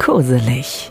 Koselig.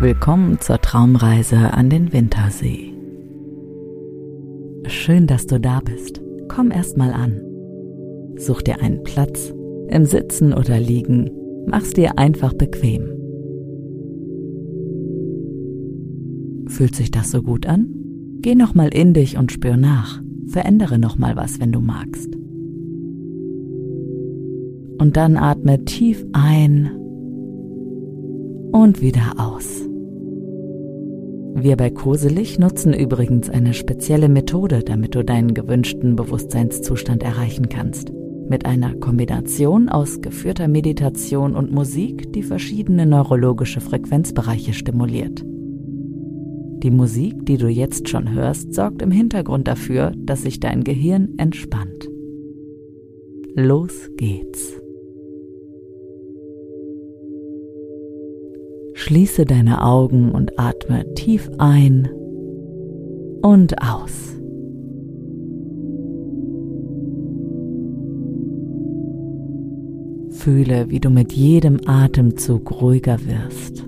Willkommen zur Traumreise an den Wintersee. Schön, dass du da bist. Komm erst mal an. Such dir einen Platz, im Sitzen oder Liegen. Mach's dir einfach bequem. Fühlt sich das so gut an? Geh noch mal in dich und spür nach. Verändere noch mal was, wenn du magst. Und dann atme tief ein und wieder aus. Wir bei Koselig nutzen übrigens eine spezielle Methode, damit du deinen gewünschten Bewusstseinszustand erreichen kannst. Mit einer Kombination aus geführter Meditation und Musik, die verschiedene neurologische Frequenzbereiche stimuliert. Die Musik, die du jetzt schon hörst, sorgt im Hintergrund dafür, dass sich dein Gehirn entspannt. Los geht's. Schließe deine Augen und atme tief ein und aus. Fühle, wie du mit jedem Atemzug ruhiger wirst.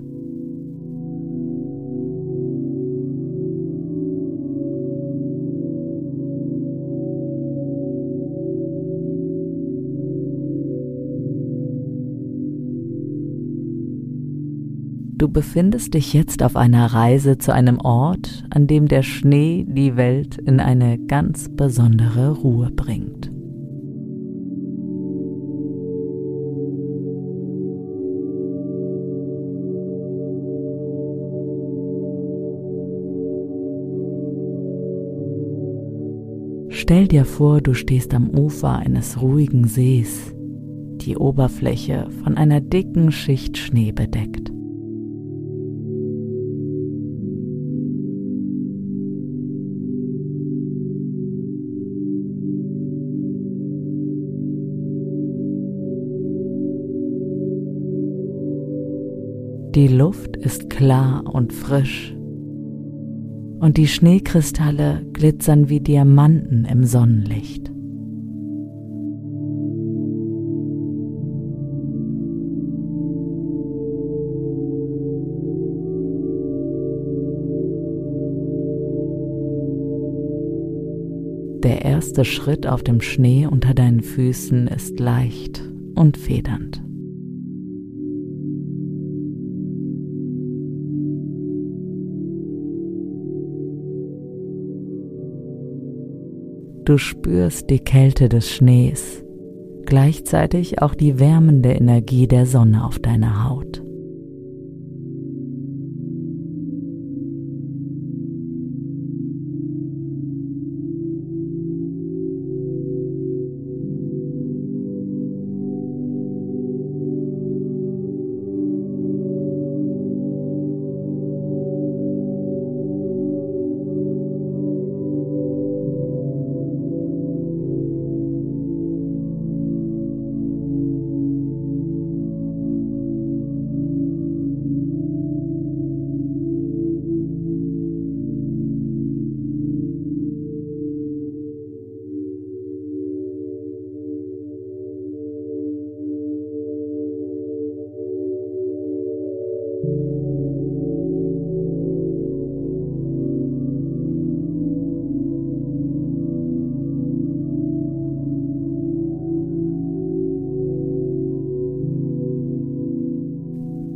Du befindest dich jetzt auf einer Reise zu einem Ort, an dem der Schnee die Welt in eine ganz besondere Ruhe bringt. Stell dir vor, du stehst am Ufer eines ruhigen Sees, die Oberfläche von einer dicken Schicht Schnee bedeckt. Die Luft ist klar und frisch und die Schneekristalle glitzern wie Diamanten im Sonnenlicht. Der erste Schritt auf dem Schnee unter deinen Füßen ist leicht und federnd. Du spürst die Kälte des Schnees, gleichzeitig auch die wärmende Energie der Sonne auf deiner Haut.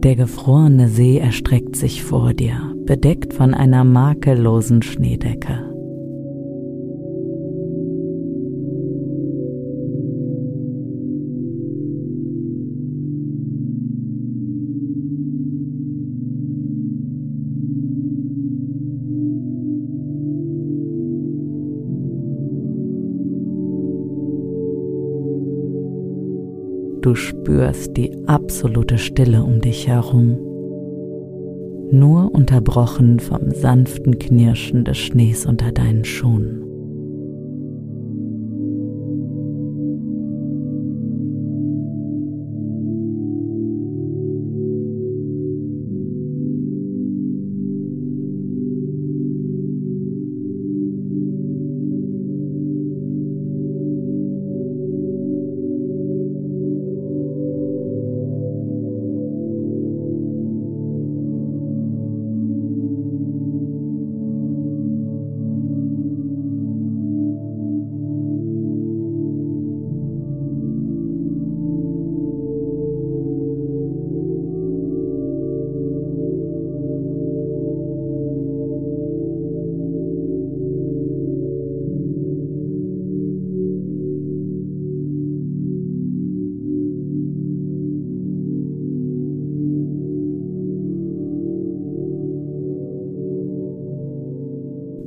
Der gefrorene See erstreckt sich vor dir, bedeckt von einer makellosen Schneedecke. Du spürst die absolute Stille um dich herum, nur unterbrochen vom sanften Knirschen des Schnees unter deinen Schuhen.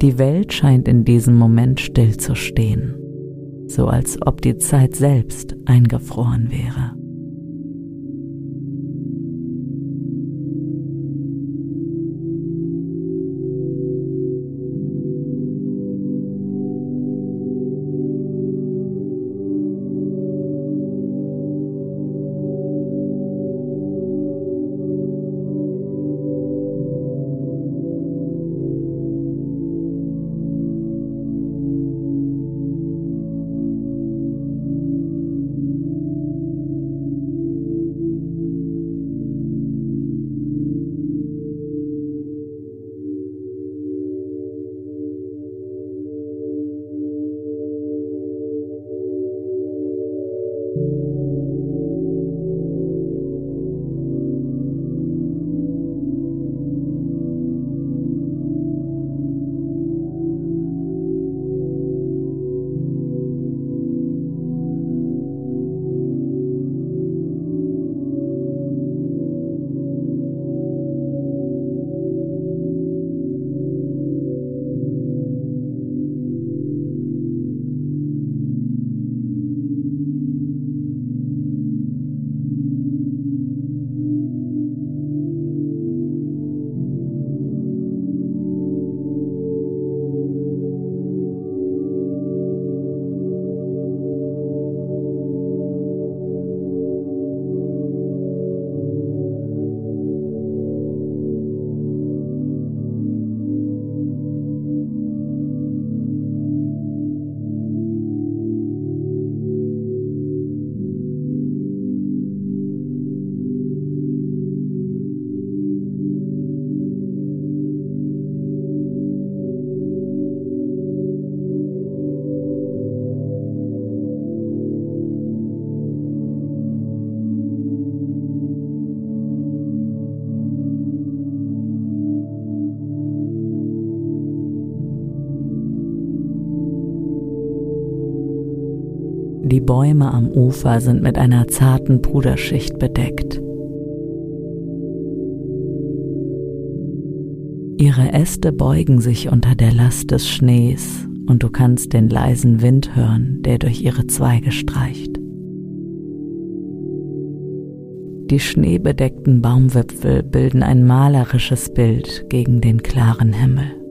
Die Welt scheint in diesem Moment stillzustehen, so als ob die Zeit selbst eingefroren wäre. Die Bäume am Ufer sind mit einer zarten Puderschicht bedeckt. Ihre Äste beugen sich unter der Last des Schnees und du kannst den leisen Wind hören, der durch ihre Zweige streicht. Die schneebedeckten Baumwipfel bilden ein malerisches Bild gegen den klaren Himmel.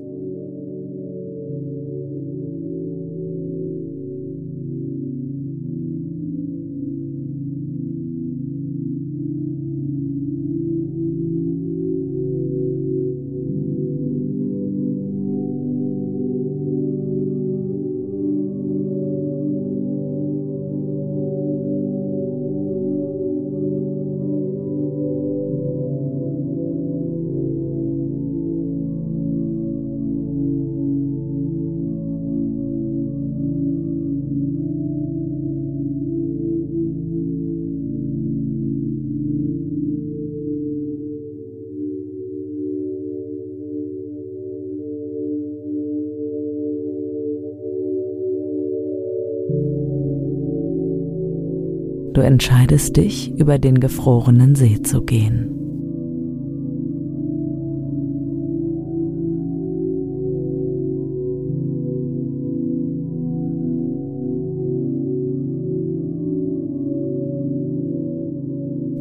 Entscheidest dich, über den gefrorenen See zu gehen.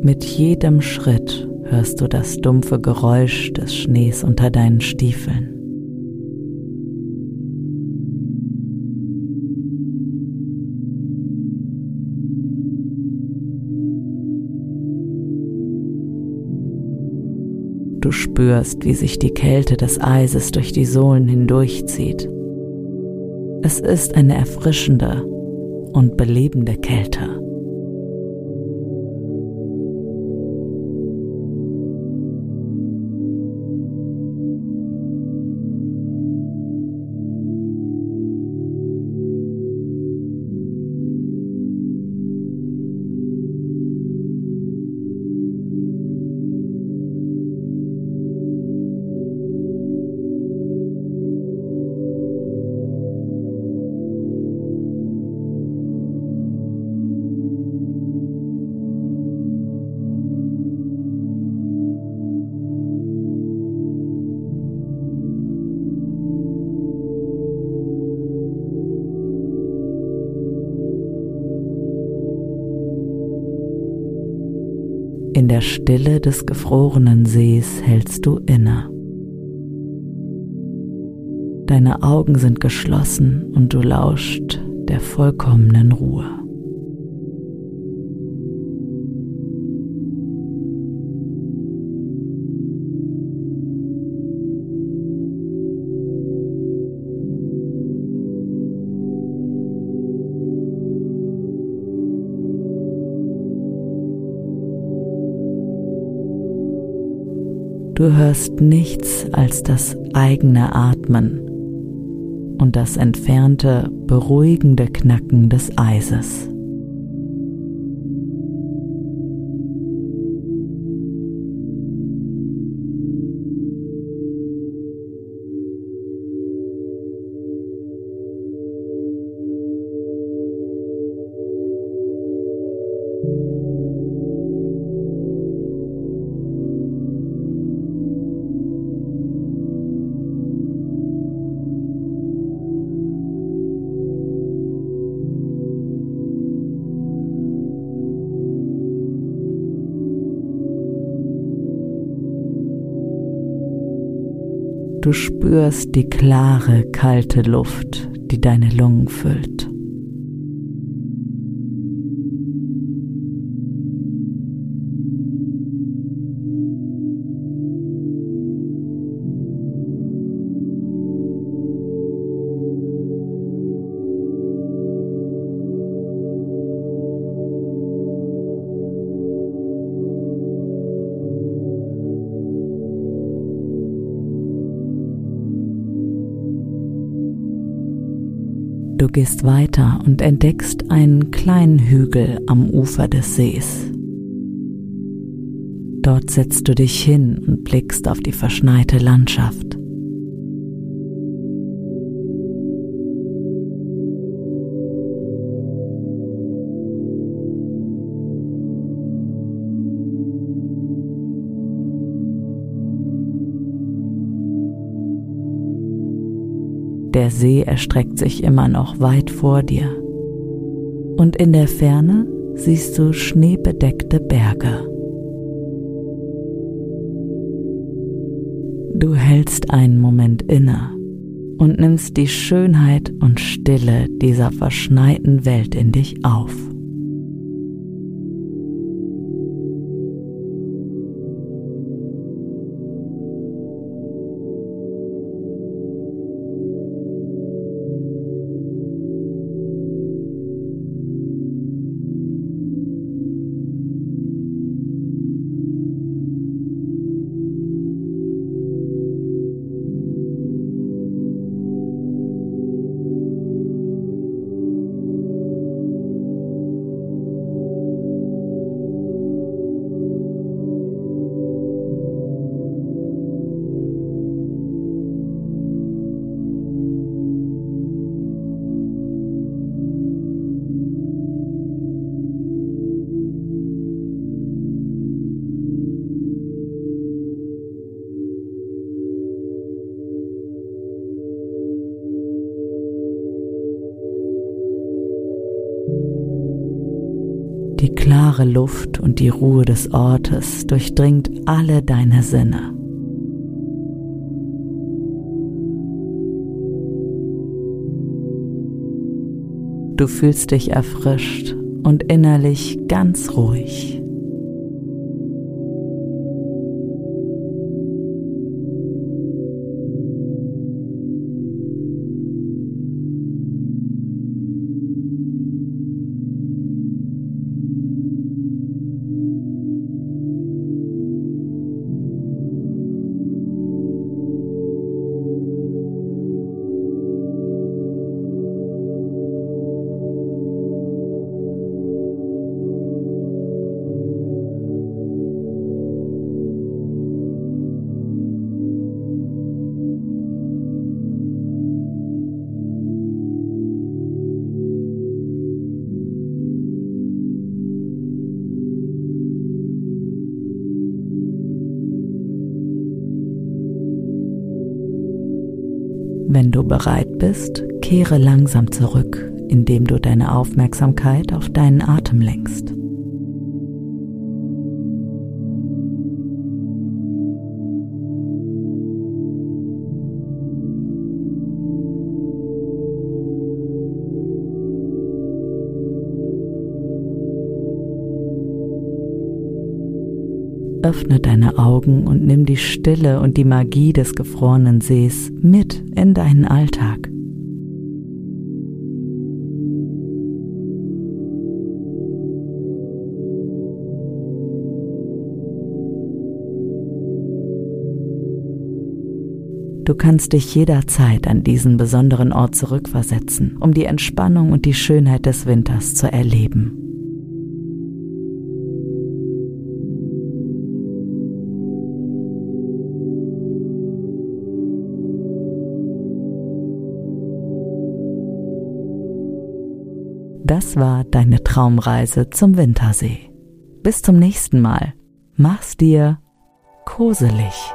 Mit jedem Schritt hörst du das dumpfe Geräusch des Schnees unter deinen Stiefeln. Spürst, wie sich die Kälte des Eises durch die Sohlen hindurchzieht. Es ist eine erfrischende und belebende Kälte. Der Stille des gefrorenen Sees hältst du inne. Deine Augen sind geschlossen und du lauscht der vollkommenen Ruhe. Du hörst nichts als das eigene Atmen und das entfernte, beruhigende Knacken des Eises. Du spürst die klare, kalte Luft, die deine Lungen füllt. Du gehst weiter und entdeckst einen kleinen Hügel am Ufer des Sees. Dort setzt du dich hin und blickst auf die verschneite Landschaft. Der See erstreckt sich immer noch weit vor dir. Und in der Ferne siehst du schneebedeckte Berge. Du hältst einen Moment inne und nimmst die Schönheit und Stille dieser verschneiten Welt in dich auf. Klare Luft und die Ruhe des Ortes durchdringt alle deine Sinne. Du fühlst dich erfrischt und innerlich ganz ruhig. Bereit bist, kehre langsam zurück, indem du deine Aufmerksamkeit auf deinen Atem lenkst. Öffne deine Augen und nimm die Stille und die Magie des gefrorenen Sees mit in deinen Alltag. Du kannst dich jederzeit an diesen besonderen Ort zurückversetzen, um die Entspannung und die Schönheit des Winters zu erleben. Das war deine Traumreise zum Wintersee. Bis zum nächsten Mal. Mach's dir koselig.